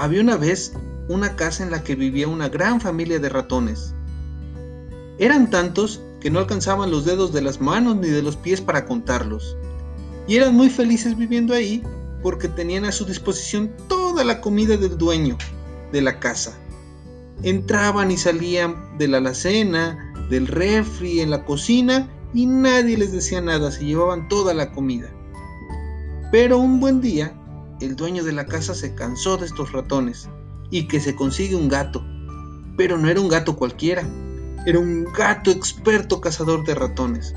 Había una vez una casa en la que vivía una gran familia de ratones. Eran tantos que no alcanzaban los dedos de las manos ni de los pies para contarlos. Y eran muy felices viviendo ahí porque tenían a su disposición toda la comida del dueño de la casa. Entraban y salían de la alacena, del refri, en la cocina y nadie les decía nada, se llevaban toda la comida. Pero un buen día, el dueño de la casa se cansó de estos ratones y que se consigue un gato. Pero no era un gato cualquiera, era un gato experto cazador de ratones.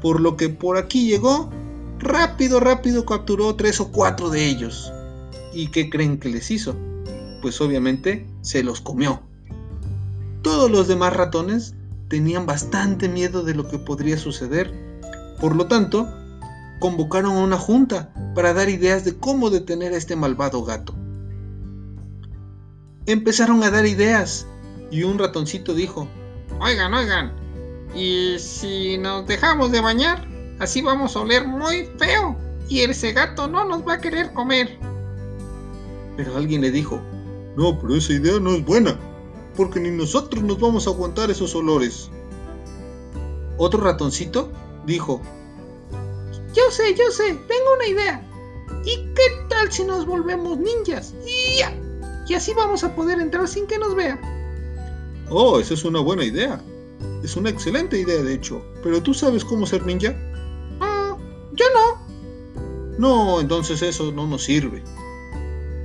Por lo que por aquí llegó, rápido, rápido capturó tres o cuatro de ellos. ¿Y qué creen que les hizo? Pues obviamente se los comió. Todos los demás ratones tenían bastante miedo de lo que podría suceder. Por lo tanto, convocaron a una junta para dar ideas de cómo detener a este malvado gato. Empezaron a dar ideas y un ratoncito dijo, Oigan, oigan, ¿y si nos dejamos de bañar? Así vamos a oler muy feo y ese gato no nos va a querer comer. Pero alguien le dijo, no, pero esa idea no es buena, porque ni nosotros nos vamos a aguantar esos olores. Otro ratoncito dijo, yo sé, yo sé, tengo una idea. ¿Y qué tal si nos volvemos ninjas? Y ya. Y así vamos a poder entrar sin que nos vean. Oh, esa es una buena idea. Es una excelente idea, de hecho. ¿Pero tú sabes cómo ser ninja? Ah, yo no. No, entonces eso no nos sirve.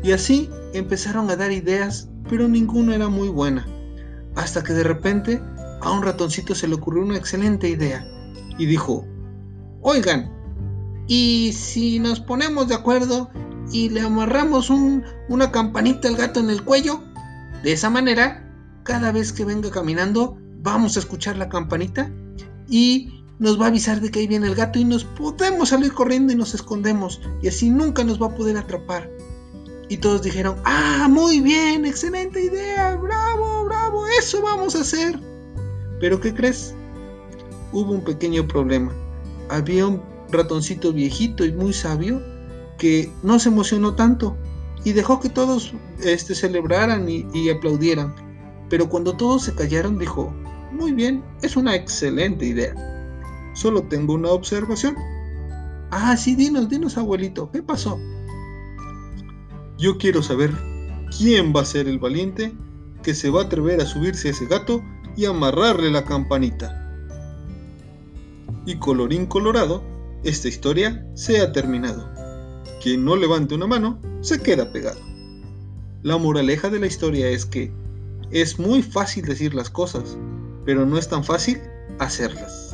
Y así empezaron a dar ideas, pero ninguna era muy buena. Hasta que de repente a un ratoncito se le ocurrió una excelente idea. Y dijo, oigan, y si nos ponemos de acuerdo y le amarramos una campanita al gato en el cuello, de esa manera, cada vez que venga caminando, vamos a escuchar la campanita y nos va a avisar de que ahí viene el gato y nos podemos salir corriendo y nos escondemos y así nunca nos va a poder atrapar. Y todos dijeron, ah, muy bien, excelente idea, bravo, bravo, eso vamos a hacer. Pero ¿qué crees? Hubo un pequeño problema. Había un ratoncito viejito y muy sabio que no se emocionó tanto y dejó que todos este, celebraran y, y aplaudieran. Pero cuando todos se callaron dijo, muy bien, es una excelente idea. Solo tengo una observación. Ah, sí, dinos, dinos, abuelito, ¿qué pasó? Yo quiero saber quién va a ser el valiente que se va a atrever a subirse a ese gato y amarrarle la campanita. Y colorín colorado, esta historia se ha terminado. Quien no levante una mano se queda pegado. La moraleja de la historia es que es muy fácil decir las cosas, pero no es tan fácil hacerlas.